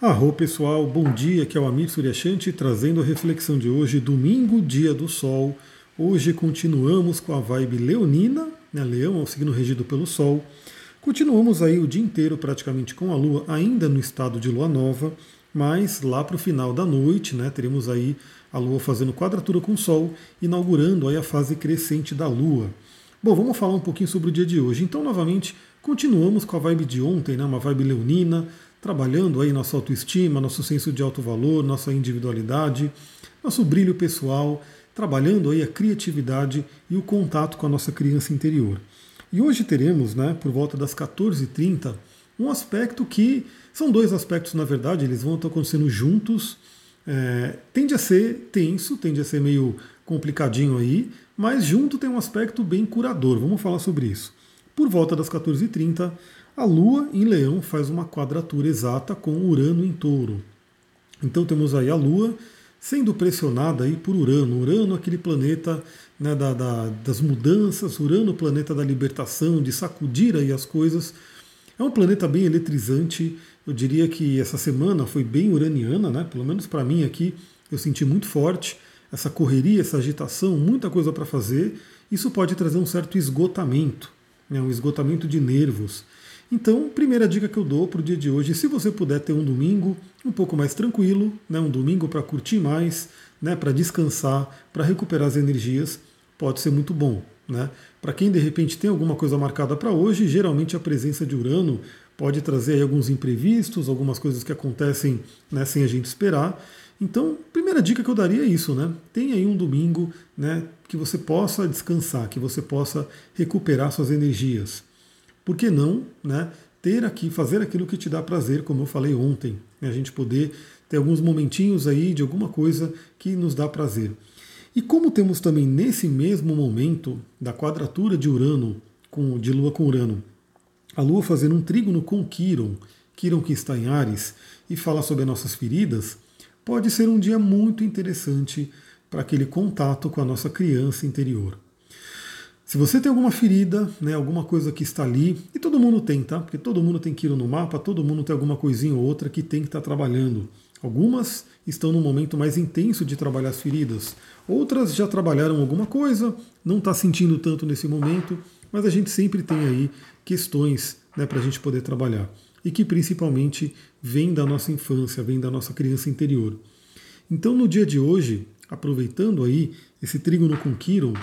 Arro pessoal, bom dia, aqui é o Amir Suryashanti trazendo a reflexão de hoje, domingo, dia do sol. Hoje continuamos com a vibe leonina, né? Leão é o signo regido pelo sol. Continuamos aí o dia inteiro praticamente com a lua ainda no estado de lua nova, mas lá para o final da noite, né, teremos aí a lua fazendo quadratura com o sol, inaugurando aí a fase crescente da lua. Bom, vamos falar um pouquinho sobre o dia de hoje. Então, novamente, continuamos com a vibe de ontem, né, uma vibe leonina, trabalhando aí nossa autoestima, nosso senso de alto valor, nossa individualidade, nosso brilho pessoal, trabalhando aí a criatividade e o contato com a nossa criança interior. E hoje teremos, né, por volta das 14h30, um aspecto que são dois aspectos, na verdade, eles vão estar acontecendo juntos. É, tende a ser tenso, tende a ser meio complicadinho aí, mas junto tem um aspecto bem curador. Vamos falar sobre isso. Por volta das 14h30, a Lua em Leão faz uma quadratura exata com Urano em Touro. Então temos aí a Lua sendo pressionada aí por Urano. Urano, aquele planeta né, da, da, das mudanças, Urano, planeta da libertação, de sacudir aí as coisas. É um planeta bem eletrizante. Eu diria que essa semana foi bem uraniana, né? Pelo menos para mim aqui, eu senti muito forte essa correria, essa agitação, muita coisa para fazer. Isso pode trazer um certo esgotamento, né? um esgotamento de nervos. Então, primeira dica que eu dou para o dia de hoje, se você puder ter um domingo um pouco mais tranquilo, né, um domingo para curtir mais, né, para descansar, para recuperar as energias, pode ser muito bom. Né? Para quem de repente tem alguma coisa marcada para hoje, geralmente a presença de Urano pode trazer alguns imprevistos, algumas coisas que acontecem né, sem a gente esperar. Então, primeira dica que eu daria é isso, né? Tenha aí um domingo, né, que você possa descansar, que você possa recuperar suas energias por que não né, ter aqui, fazer aquilo que te dá prazer, como eu falei ontem, né, a gente poder ter alguns momentinhos aí de alguma coisa que nos dá prazer. E como temos também nesse mesmo momento da quadratura de Urano, com, de Lua com Urano, a Lua fazendo um trígono com Quiron, Quiron que está em Ares, e fala sobre as nossas feridas, pode ser um dia muito interessante para aquele contato com a nossa criança interior. Se você tem alguma ferida, né, alguma coisa que está ali, e todo mundo tem, tá? Porque todo mundo tem quilo no mapa, todo mundo tem alguma coisinha ou outra que tem que estar tá trabalhando. Algumas estão no momento mais intenso de trabalhar as feridas, outras já trabalharam alguma coisa, não está sentindo tanto nesse momento, mas a gente sempre tem aí questões né, para a gente poder trabalhar. E que principalmente vem da nossa infância, vem da nossa criança interior. Então no dia de hoje, aproveitando aí esse trígono com Kiron,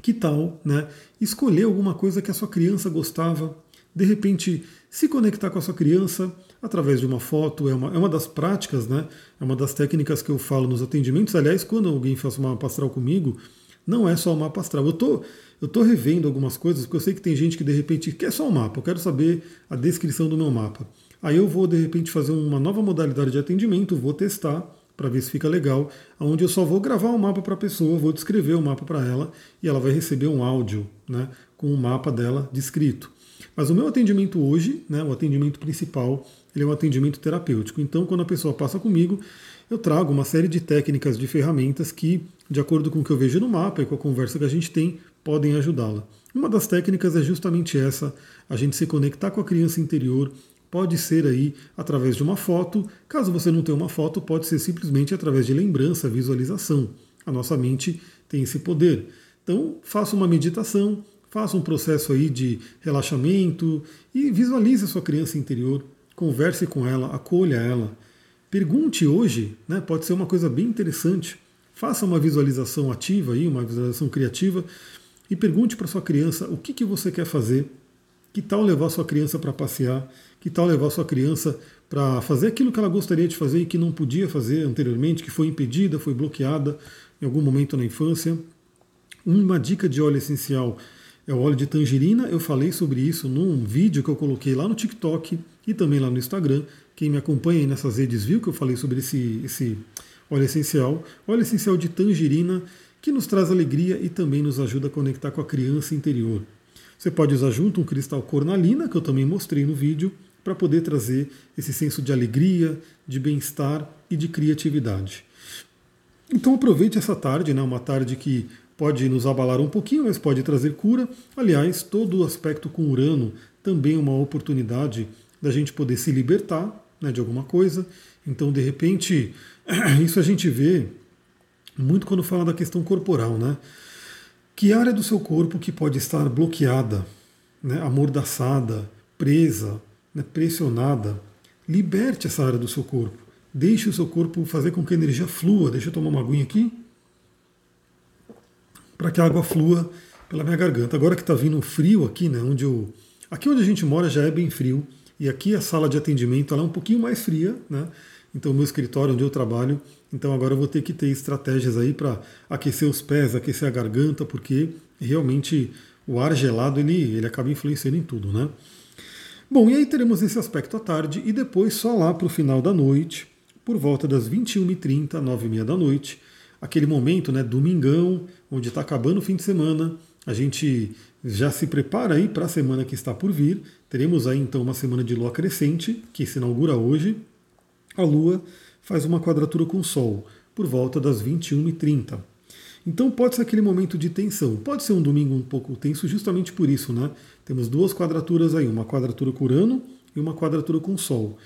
que tal né, escolher alguma coisa que a sua criança gostava, de repente se conectar com a sua criança através de uma foto, é uma, é uma das práticas, né, é uma das técnicas que eu falo nos atendimentos. Aliás, quando alguém faz uma mapa astral comigo, não é só o mapa astral. Eu tô, eu tô revendo algumas coisas, porque eu sei que tem gente que de repente quer só o mapa, eu quero saber a descrição do meu mapa. Aí eu vou de repente fazer uma nova modalidade de atendimento, vou testar para ver se fica legal, onde eu só vou gravar um mapa para a pessoa, vou descrever o um mapa para ela e ela vai receber um áudio né, com o mapa dela descrito. Mas o meu atendimento hoje, né, o atendimento principal, ele é um atendimento terapêutico. Então, quando a pessoa passa comigo, eu trago uma série de técnicas, de ferramentas que, de acordo com o que eu vejo no mapa e com a conversa que a gente tem, podem ajudá-la. Uma das técnicas é justamente essa, a gente se conectar com a criança interior, Pode ser aí através de uma foto. Caso você não tenha uma foto, pode ser simplesmente através de lembrança, visualização. A nossa mente tem esse poder. Então, faça uma meditação, faça um processo aí de relaxamento e visualize a sua criança interior, converse com ela, acolha ela. Pergunte hoje, né, pode ser uma coisa bem interessante. Faça uma visualização ativa aí, uma visualização criativa e pergunte para sua criança o que, que você quer fazer. Que tal levar sua criança para passear? Que tal levar sua criança para fazer aquilo que ela gostaria de fazer e que não podia fazer anteriormente, que foi impedida, foi bloqueada em algum momento na infância? Uma dica de óleo essencial é o óleo de tangerina. Eu falei sobre isso num vídeo que eu coloquei lá no TikTok e também lá no Instagram. Quem me acompanha aí nessas redes viu que eu falei sobre esse, esse óleo essencial. Óleo essencial de tangerina que nos traz alegria e também nos ajuda a conectar com a criança interior. Você pode usar junto um cristal cornalina, que eu também mostrei no vídeo, para poder trazer esse senso de alegria, de bem-estar e de criatividade. Então aproveite essa tarde, né, uma tarde que pode nos abalar um pouquinho, mas pode trazer cura. Aliás, todo o aspecto com Urano também é uma oportunidade da gente poder se libertar, né, de alguma coisa. Então, de repente, isso a gente vê muito quando fala da questão corporal, né? Que área do seu corpo que pode estar bloqueada, né, amordaçada, presa, pressionada? Liberte essa área do seu corpo. Deixe o seu corpo fazer com que a energia flua. Deixa eu tomar uma aguinha aqui. Para que a água flua pela minha garganta. Agora que está vindo frio aqui, né? Onde eu, aqui onde a gente mora já é bem frio. E aqui a sala de atendimento ela é um pouquinho mais fria, né? Então, meu escritório onde eu trabalho, então agora eu vou ter que ter estratégias aí para aquecer os pés, aquecer a garganta, porque realmente o ar gelado ele, ele acaba influenciando em tudo, né? Bom, e aí teremos esse aspecto à tarde e depois só lá para o final da noite, por volta das 21h30, 9h30 da noite, aquele momento, né, domingão, onde está acabando o fim de semana, a gente já se prepara aí para a semana que está por vir. Teremos aí então uma semana de lua crescente, que se inaugura hoje. A lua faz uma quadratura com o Sol, por volta das 21h30. Então pode ser aquele momento de tensão. Pode ser um domingo um pouco tenso justamente por isso, né? Temos duas quadraturas aí, uma quadratura com Urano e uma quadratura com Sol.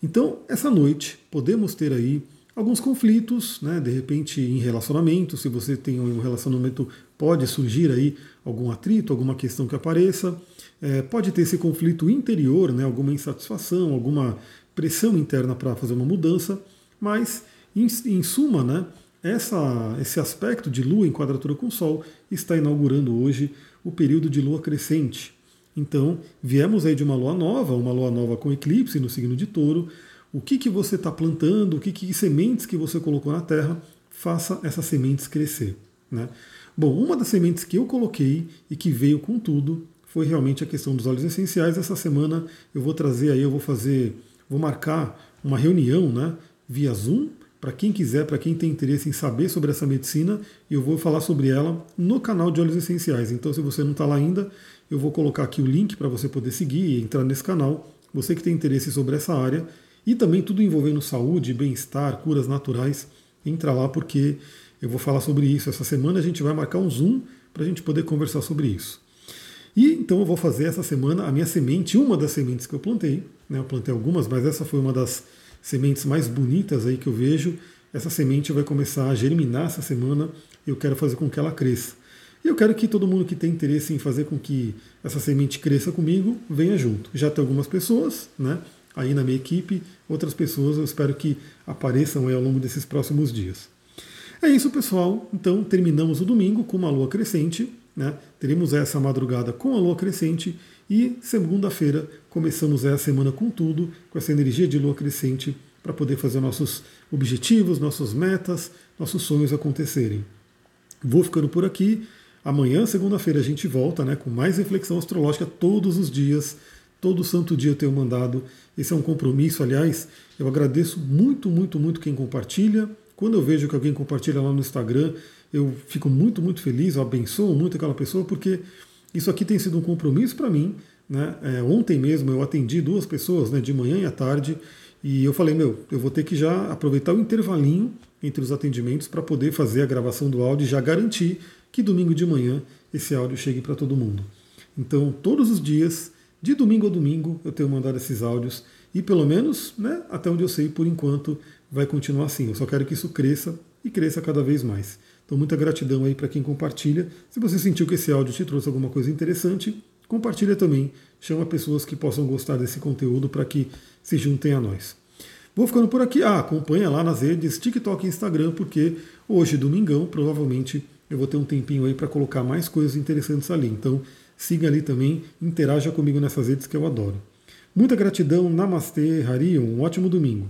Então, essa noite podemos ter aí alguns conflitos, né? De repente em relacionamento, se você tem um relacionamento, pode surgir aí algum atrito, alguma questão que apareça. É, pode ter esse conflito interior, né? Alguma insatisfação, alguma pressão interna para fazer uma mudança, mas em, em suma, né? Essa, esse aspecto de Lua em quadratura com Sol está inaugurando hoje o período de Lua crescente. Então, viemos aí de uma Lua nova, uma Lua nova com eclipse no signo de Touro, o que, que você está plantando, o que, que sementes que você colocou na terra, faça essas sementes crescer. Né? Bom, uma das sementes que eu coloquei e que veio com tudo foi realmente a questão dos óleos essenciais. Essa semana eu vou trazer aí, eu vou fazer, vou marcar uma reunião né, via Zoom para quem quiser, para quem tem interesse em saber sobre essa medicina, eu vou falar sobre ela no canal de óleos essenciais. Então, se você não está lá ainda, eu vou colocar aqui o link para você poder seguir e entrar nesse canal. Você que tem interesse sobre essa área, e também tudo envolvendo saúde, bem-estar, curas naturais. Entra lá porque eu vou falar sobre isso. Essa semana a gente vai marcar um Zoom para a gente poder conversar sobre isso. E então eu vou fazer essa semana a minha semente, uma das sementes que eu plantei. Né? Eu plantei algumas, mas essa foi uma das sementes mais bonitas aí que eu vejo. Essa semente vai começar a germinar essa semana. e Eu quero fazer com que ela cresça. E eu quero que todo mundo que tem interesse em fazer com que essa semente cresça comigo venha junto. Já tem algumas pessoas, né? aí na minha equipe, outras pessoas eu espero que apareçam ao longo desses próximos dias. É isso, pessoal. Então terminamos o domingo com uma lua crescente. Né? Teremos essa madrugada com a lua crescente e segunda-feira começamos a semana com tudo, com essa energia de lua crescente para poder fazer nossos objetivos, nossas metas, nossos sonhos acontecerem. Vou ficando por aqui. Amanhã, segunda-feira, a gente volta né, com mais reflexão astrológica todos os dias Todo santo dia eu tenho mandado. Esse é um compromisso, aliás. Eu agradeço muito, muito, muito quem compartilha. Quando eu vejo que alguém compartilha lá no Instagram, eu fico muito, muito feliz, eu abençoo muito aquela pessoa, porque isso aqui tem sido um compromisso para mim. Né? É, ontem mesmo eu atendi duas pessoas, né, de manhã e à tarde, e eu falei, meu, eu vou ter que já aproveitar o intervalinho entre os atendimentos para poder fazer a gravação do áudio e já garantir que domingo de manhã esse áudio chegue para todo mundo. Então, todos os dias de domingo a domingo eu tenho mandado esses áudios e pelo menos, né, até onde eu sei, por enquanto, vai continuar assim. Eu só quero que isso cresça e cresça cada vez mais. Então, muita gratidão aí para quem compartilha. Se você sentiu que esse áudio te trouxe alguma coisa interessante, compartilha também. Chama pessoas que possam gostar desse conteúdo para que se juntem a nós. Vou ficando por aqui. Ah, acompanha lá nas redes TikTok e Instagram, porque hoje, domingão, provavelmente eu vou ter um tempinho aí para colocar mais coisas interessantes ali. Então, Siga ali também, interaja comigo nessas redes que eu adoro. Muita gratidão, Namastê, Hari, um ótimo domingo.